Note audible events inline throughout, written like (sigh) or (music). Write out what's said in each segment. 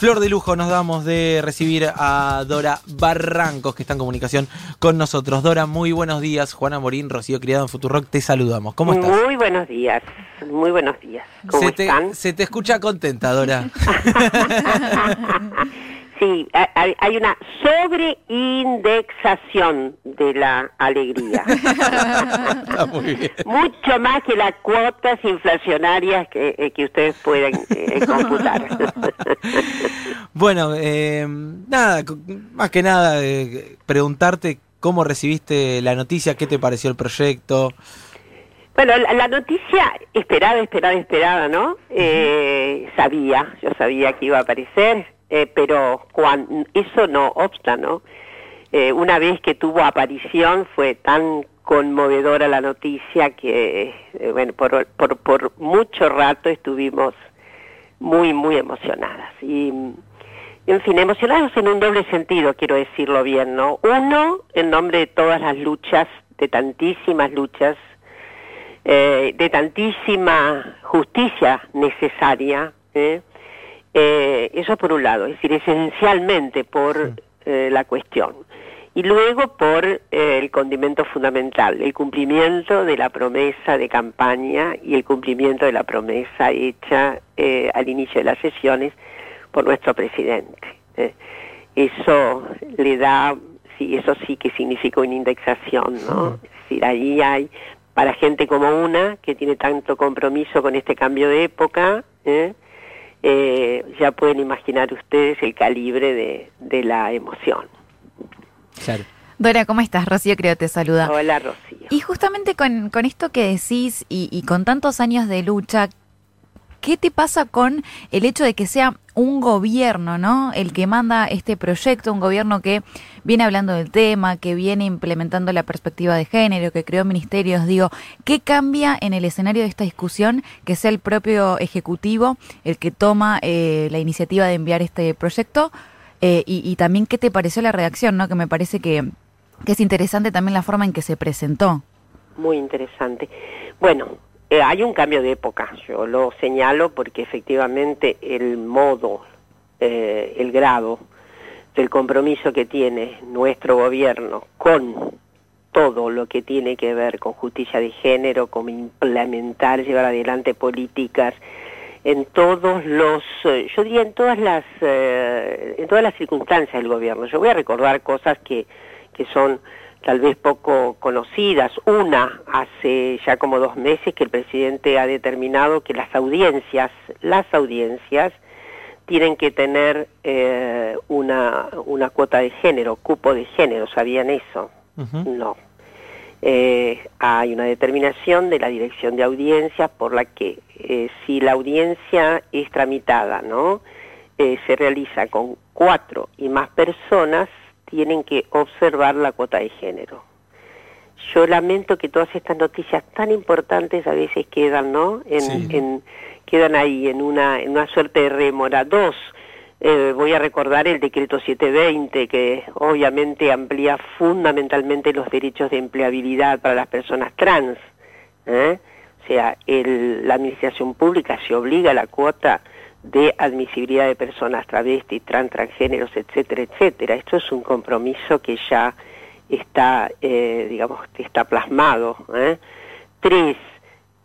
Flor de lujo nos damos de recibir a Dora Barrancos, que está en comunicación con nosotros. Dora, muy buenos días. Juana Morín, Rocío Criado en Futurock, te saludamos. ¿Cómo estás? Muy buenos días, muy buenos días. ¿Cómo se te, están? Se te escucha contenta, Dora. (laughs) Sí, hay una sobreindexación de la alegría. (laughs) Está muy bien. Mucho más que las cuotas inflacionarias que, eh, que ustedes pueden eh, (laughs) computar. Bueno, eh, nada, más que nada, eh, preguntarte cómo recibiste la noticia, qué te pareció el proyecto. Bueno, la, la noticia esperada, esperada, esperada, ¿no? Eh, sabía, yo sabía que iba a aparecer, eh, pero eso no obsta, ¿no? Eh, una vez que tuvo aparición fue tan conmovedora la noticia que, eh, bueno, por, por, por mucho rato estuvimos muy, muy emocionadas. Y, en fin, emocionados en un doble sentido, quiero decirlo bien, ¿no? Uno, en nombre de todas las luchas, de tantísimas luchas, eh, de tantísima justicia necesaria, ¿eh? Eh, eso por un lado, es decir, esencialmente por eh, la cuestión. Y luego por eh, el condimento fundamental, el cumplimiento de la promesa de campaña y el cumplimiento de la promesa hecha eh, al inicio de las sesiones por nuestro presidente. ¿eh? Eso le da, sí, eso sí que significa una indexación, ¿no? Es decir, ahí hay, para gente como una, que tiene tanto compromiso con este cambio de época, ¿eh? Eh, ya pueden imaginar ustedes el calibre de, de la emoción. Claro. Dora, ¿cómo estás? Rocío creo te saluda. Hola, Rocío. Y justamente con, con esto que decís y, y con tantos años de lucha, ¿qué te pasa con el hecho de que sea un gobierno, ¿no? El que manda este proyecto, un gobierno que viene hablando del tema, que viene implementando la perspectiva de género, que creó ministerios, digo, ¿qué cambia en el escenario de esta discusión que sea el propio Ejecutivo el que toma eh, la iniciativa de enviar este proyecto? Eh, y, también, ¿qué te pareció la redacción, no? Que me parece que es interesante también la forma en que se presentó. Muy interesante. Bueno, eh, hay un cambio de época, yo lo señalo porque efectivamente el modo, eh, el grado del compromiso que tiene nuestro gobierno con todo lo que tiene que ver con justicia de género, como implementar, llevar adelante políticas en todos los, eh, yo diría en todas las, eh, en todas las circunstancias del gobierno. Yo voy a recordar cosas que, que son tal vez poco conocidas. Una, hace ya como dos meses que el presidente ha determinado que las audiencias, las audiencias, tienen que tener eh, una, una cuota de género, cupo de género, ¿sabían eso? No. Eh, hay una determinación de la Dirección de Audiencias por la que eh, si la audiencia es tramitada, ¿no? Eh, se realiza con cuatro y más personas, tienen que observar la cuota de género. Yo lamento que todas estas noticias tan importantes a veces quedan, ¿no? En, Sí. en- quedan ahí en una, en una suerte de rémora. Dos, eh, voy a recordar el decreto 720 que obviamente amplía fundamentalmente los derechos de empleabilidad para las personas trans. ¿eh? O sea, el- la administración pública se obliga a la cuota de admisibilidad de personas travestis, trans, transgéneros, etcétera, etcétera. Esto es un compromiso que ya está, eh, digamos, está plasmado. ¿eh? Tres,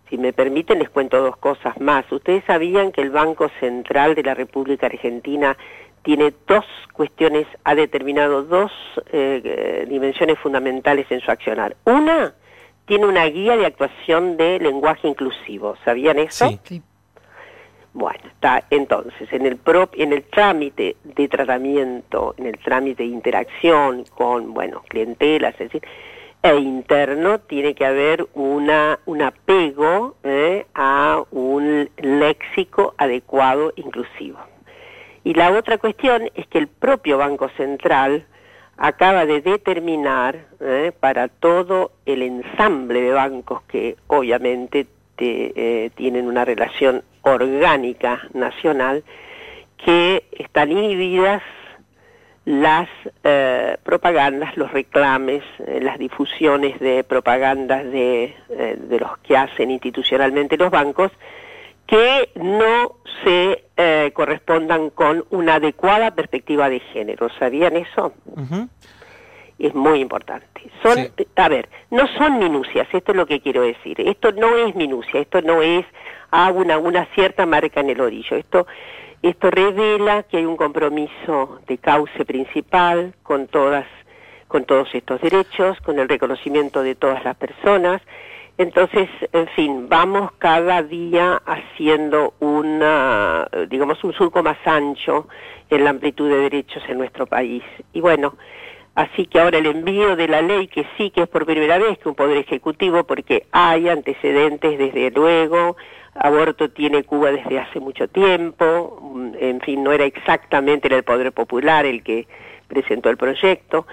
si me permiten, les cuento dos cosas más. Ustedes sabían que el Banco Central de la República Argentina tiene dos cuestiones, ha determinado dos eh, dimensiones fundamentales en su accionar. Una, tiene una guía de actuación de lenguaje inclusivo. ¿Sabían eso? Sí. Bueno, está entonces en el prop- en el trámite de tratamiento, en el trámite de interacción con, bueno, clientelas, es decir, e interno tiene que haber una un apego eh, a un léxico adecuado inclusivo. Y la otra cuestión es que el propio Banco Central acaba de determinar eh, para todo el ensamble de bancos que obviamente te- eh, tienen una relación orgánica nacional que están inhibidas las eh, propagandas, los reclames, eh, las difusiones de propagandas de, eh, de los que hacen institucionalmente los bancos que no se eh, correspondan con una adecuada perspectiva de género. ¿Sabían eso? Es muy importante. Son, a ver, no son minucias, esto es lo que quiero decir. Esto no es minucia, esto no es una, una cierta marca en el orillo. Esto, esto revela que hay un compromiso de cauce principal con todas con todos estos derechos, con el reconocimiento de todas las personas. Entonces, en fin, vamos cada día haciendo una, digamos, un surco más ancho en la amplitud de derechos en nuestro país. Y bueno, Así que ahora el envío de la ley, que sí que es por primera vez que un Poder Ejecutivo, porque hay antecedentes desde luego, aborto tiene Cuba desde hace mucho tiempo, mm, en fin, no era exactamente el Poder Popular el que presentó el proyecto.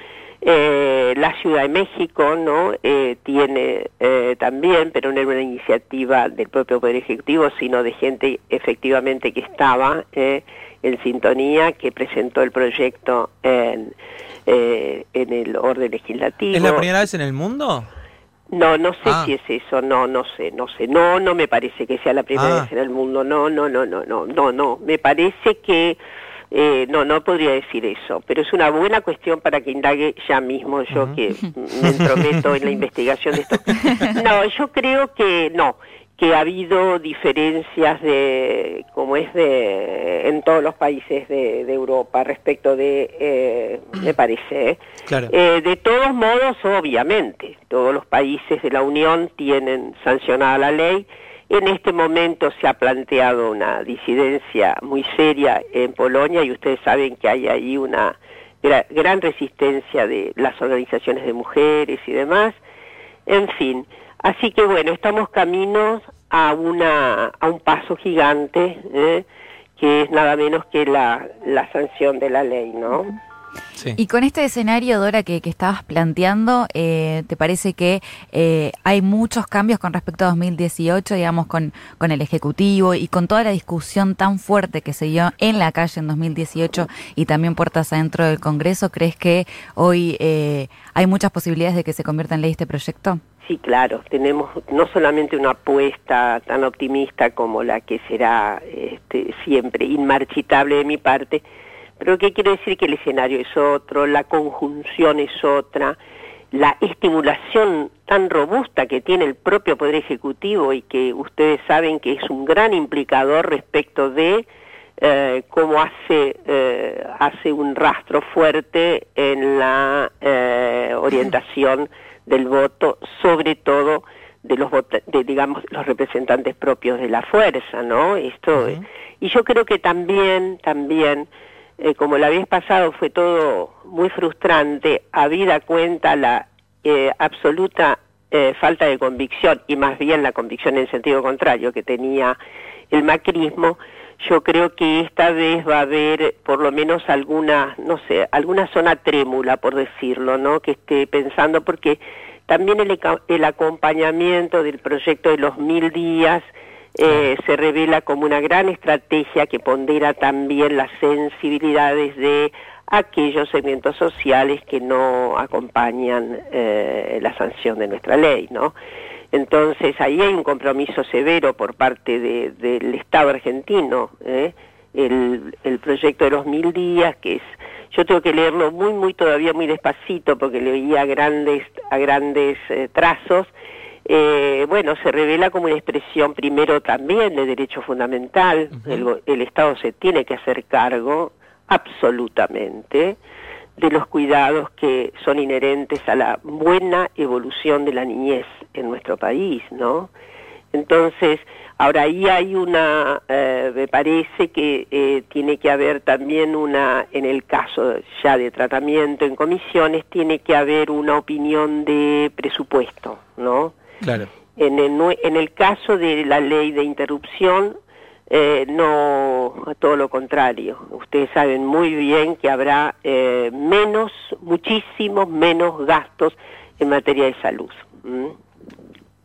Eh, la Ciudad de México no eh, tiene eh, también, pero no era una iniciativa del propio Poder Ejecutivo, sino de gente efectivamente que estaba en sintonía, que presentó el proyecto en, en el orden legislativo. ¿Es la primera vez en el mundo? No, no sé ah. si es eso, no, no sé, no sé, no, no me parece que sea la primera ah. vez en el mundo, no, no, no, no, no, no, no, me parece que eh, no, no podría decir eso, pero es una buena cuestión para que indague ya mismo yo que (laughs) me entrometo en la investigación de esto. No, yo creo que no, que ha habido diferencias de, como es de, en todos los países de, Europa respecto de, eh, me parece, ¿eh? eh, de todos modos, obviamente, todos los países de la Unión tienen sancionada la ley, en este momento se ha planteado una disidencia muy seria en Polonia y ustedes saben que hay ahí una gran resistencia de las organizaciones de mujeres y demás. En fin, así que bueno, estamos caminos a, una, a un paso gigante, ¿eh? que es nada menos que la, la sanción de la ley, ¿no? Y con este escenario, Dora, que, que estabas planteando, eh, ¿te parece que eh, hay muchos cambios con respecto a 2018, digamos, con, con el Ejecutivo y con toda la discusión tan fuerte que se dio en la calle en 2018 y también puertas adentro del Congreso? ¿Crees que hoy eh, hay muchas posibilidades de que se convierta en ley este proyecto? Sí, claro, tenemos no solamente una apuesta tan optimista como la que será este, siempre inmarchitable de mi parte, pero ¿qué quiero decir? Que el escenario es otro, la conjunción es otra, la estimulación tan robusta que tiene el propio Poder Ejecutivo y que ustedes saben que es un gran implicador respecto de eh, cómo hace, eh, hace un rastro fuerte en la eh, orientación del voto, sobre todo de los de, digamos los representantes propios de la fuerza, ¿no? Esto y yo creo que también también eh, como la vez pasado fue todo muy frustrante, habida cuenta la eh, absoluta eh, falta de convicción y más bien la convicción en sentido contrario que tenía el macrismo, yo creo que esta vez va a haber por lo menos alguna, no sé, alguna zona trémula, por decirlo, ¿no? Que esté pensando, porque también el, el acompañamiento del proyecto de los mil días, eh, se revela como una gran estrategia que pondera también las sensibilidades de aquellos segmentos sociales que no acompañan eh, la sanción de nuestra ley, ¿no? Entonces ahí hay un compromiso severo por parte del Estado argentino, ¿eh? el, el proyecto de los mil días, que es, yo tengo que leerlo muy, muy todavía muy despacito porque leía grandes, a grandes trazos, eh, bueno, se revela como una expresión primero también de derecho fundamental. el, Estado se tiene que hacer cargo absolutamente de los cuidados que son inherentes a la buena evolución de la niñez en nuestro país, ¿no? Entonces, ahora ahí hay una, eh, me parece que eh, tiene que haber también una, en el caso ya de tratamiento en comisiones, tiene que haber una opinión de presupuesto, ¿no? Claro. En el, en el caso de la ley de interrupción, eh, no, todo lo contrario. Ustedes saben muy bien que habrá eh, menos, muchísimos menos gastos en materia de salud.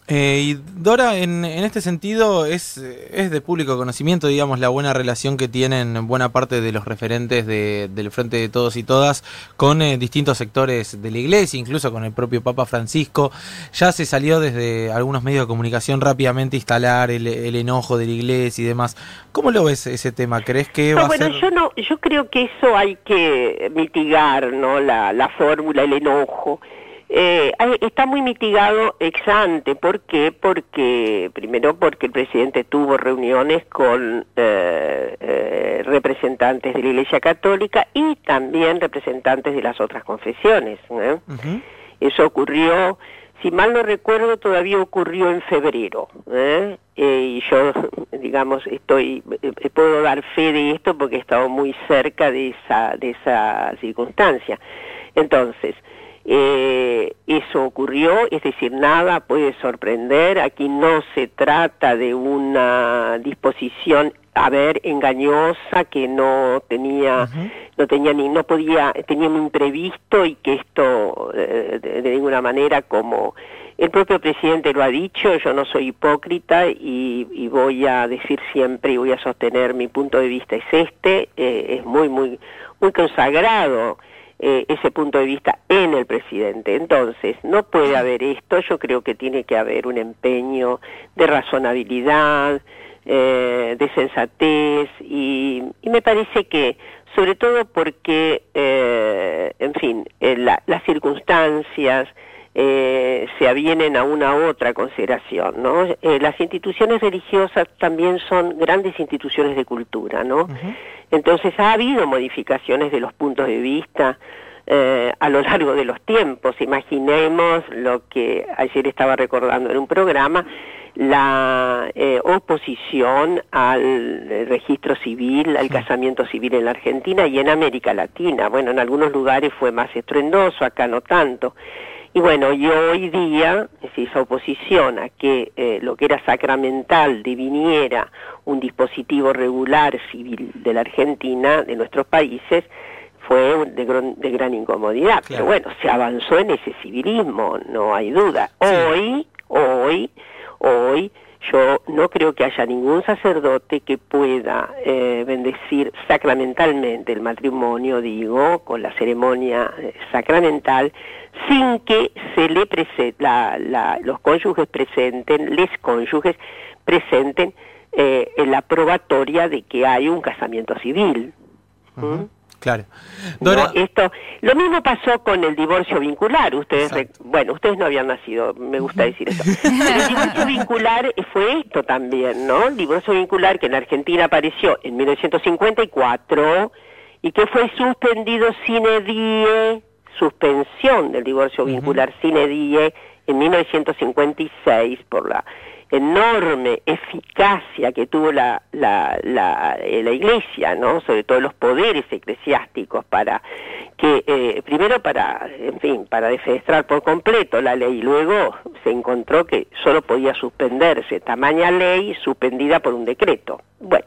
Eh, y Dora, en, en, este sentido, es, es de público conocimiento, digamos, la buena relación que tienen buena parte de los referentes de, del Frente de Todos y Todas con eh, distintos sectores de la Iglesia, incluso con el propio Papa Francisco. Ya se salió desde algunos medios de comunicación rápidamente instalar el, el enojo de la Iglesia y demás. ¿Cómo lo ves ese tema? ¿Crees que no, va bueno, a ser...? yo no, yo creo que eso hay que mitigar, ¿no? La, la fórmula, el enojo. Eh, está muy mitigado ex ante. ¿Por qué? Porque, primero, porque el presidente tuvo reuniones con eh, eh, representantes de la Iglesia Católica y también representantes de las otras confesiones. Uh -huh. Eso ocurrió, si mal no recuerdo, todavía ocurrió en febrero. y yo, (laughs) digamos, estoy, puedo dar fe de esto porque he estado muy cerca de esa, de esa circunstancia. Entonces, eh, eso ocurrió, es decir, nada puede sorprender, aquí no se trata de una disposición a ver engañosa que no tenía uh -huh. no tenía ni no podía tenía un imprevisto y que esto eh, de, de, ninguna manera como el propio presidente lo ha dicho yo no soy hipócrita y, y voy a decir siempre y voy a sostener mi punto de vista es este eh, es muy muy muy consagrado eh, ese punto de vista en el presidente. Entonces, no puede haber esto, yo creo que tiene que haber un empeño de razonabilidad, eh, de sensatez, y, y, me parece que, sobre todo porque, eh, en fin, la, las circunstancias, eh, se avienen a una otra consideración, ¿no? Eh, las instituciones religiosas también son grandes instituciones de cultura, ¿no? Uh -huh. Entonces ha habido modificaciones de los puntos de vista eh, a lo largo de los tiempos. Imaginemos lo que ayer estaba recordando en un programa, la eh, oposición al registro civil, al casamiento civil en la Argentina y en América Latina. Bueno, en algunos lugares fue más estruendoso, acá no tanto. Y bueno, y hoy día, esa oposición a que eh, lo que era sacramental deviniera un dispositivo regular civil de la Argentina, de nuestros países, fue de, gran, de gran incomodidad. Claro. Pero bueno, se avanzó en ese civilismo, no hay duda. Hoy, hoy, hoy, yo no creo que haya ningún sacerdote que pueda eh, bendecir sacramentalmente el matrimonio, digo, con la ceremonia eh, sacramental, sin que se le presente, la, la, los cónyuges presenten, les cónyuges presenten eh, la probatoria de que hay un casamiento civil. Uh -huh. ¿Mm? Claro. Dora... No, esto, lo mismo pasó con el divorcio vincular. Ustedes, Exacto. bueno, ustedes no habían nacido, me gusta decir eso. Pero el divorcio vincular fue esto también, ¿no? El divorcio vincular que en Argentina apareció en 1954 y que fue suspendido sine die, suspensión del divorcio vincular uh -huh. sine die en 1956 por la enorme eficacia que tuvo la, la, la, eh, la, Iglesia, ¿no? sobre todo los poderes eclesiásticos, para que, eh, primero para, en fin, para defenestrar por completo la ley, luego se encontró que solo podía suspenderse tamaña ley suspendida por un decreto. Bueno,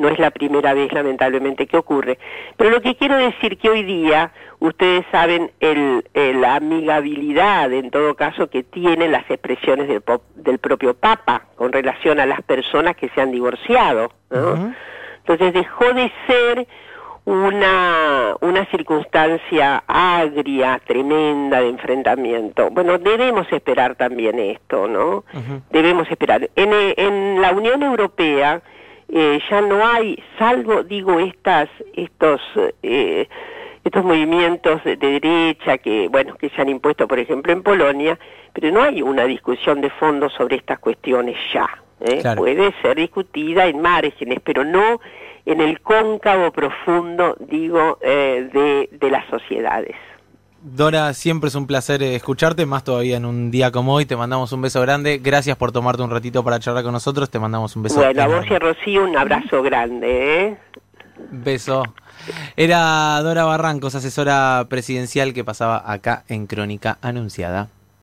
no es la primera vez lamentablemente que ocurre. Pero lo que quiero decir que hoy día ustedes saben el, el, la amigabilidad en todo caso que tienen las expresiones del, del, propio Papa con relación a las personas que se han divorciado. ¿no? Uh -huh. Entonces dejó de ser una, una circunstancia agria, tremenda de enfrentamiento. Bueno, debemos esperar también esto, ¿no? Uh -huh. Debemos esperar. En, en la Unión Europea, eh, ya no hay, salvo, digo, estas, estos, eh, estos movimientos de, de, derecha que, bueno, que se han impuesto, por ejemplo, en Polonia, pero no hay una discusión de fondo sobre estas cuestiones ya. ¿eh? Claro. Puede ser discutida en márgenes, pero no en el cóncavo profundo, digo, eh, de, de las sociedades. Dora, siempre es un placer eh, escucharte, más todavía en un día como hoy. Te mandamos un beso grande. Gracias por tomarte un ratito para charlar con nosotros. Te mandamos un beso. Bueno, a vos y a Rocío un abrazo grande. ¿eh? Beso. Era Dora Barrancos, asesora presidencial que pasaba acá en Crónica Anunciada.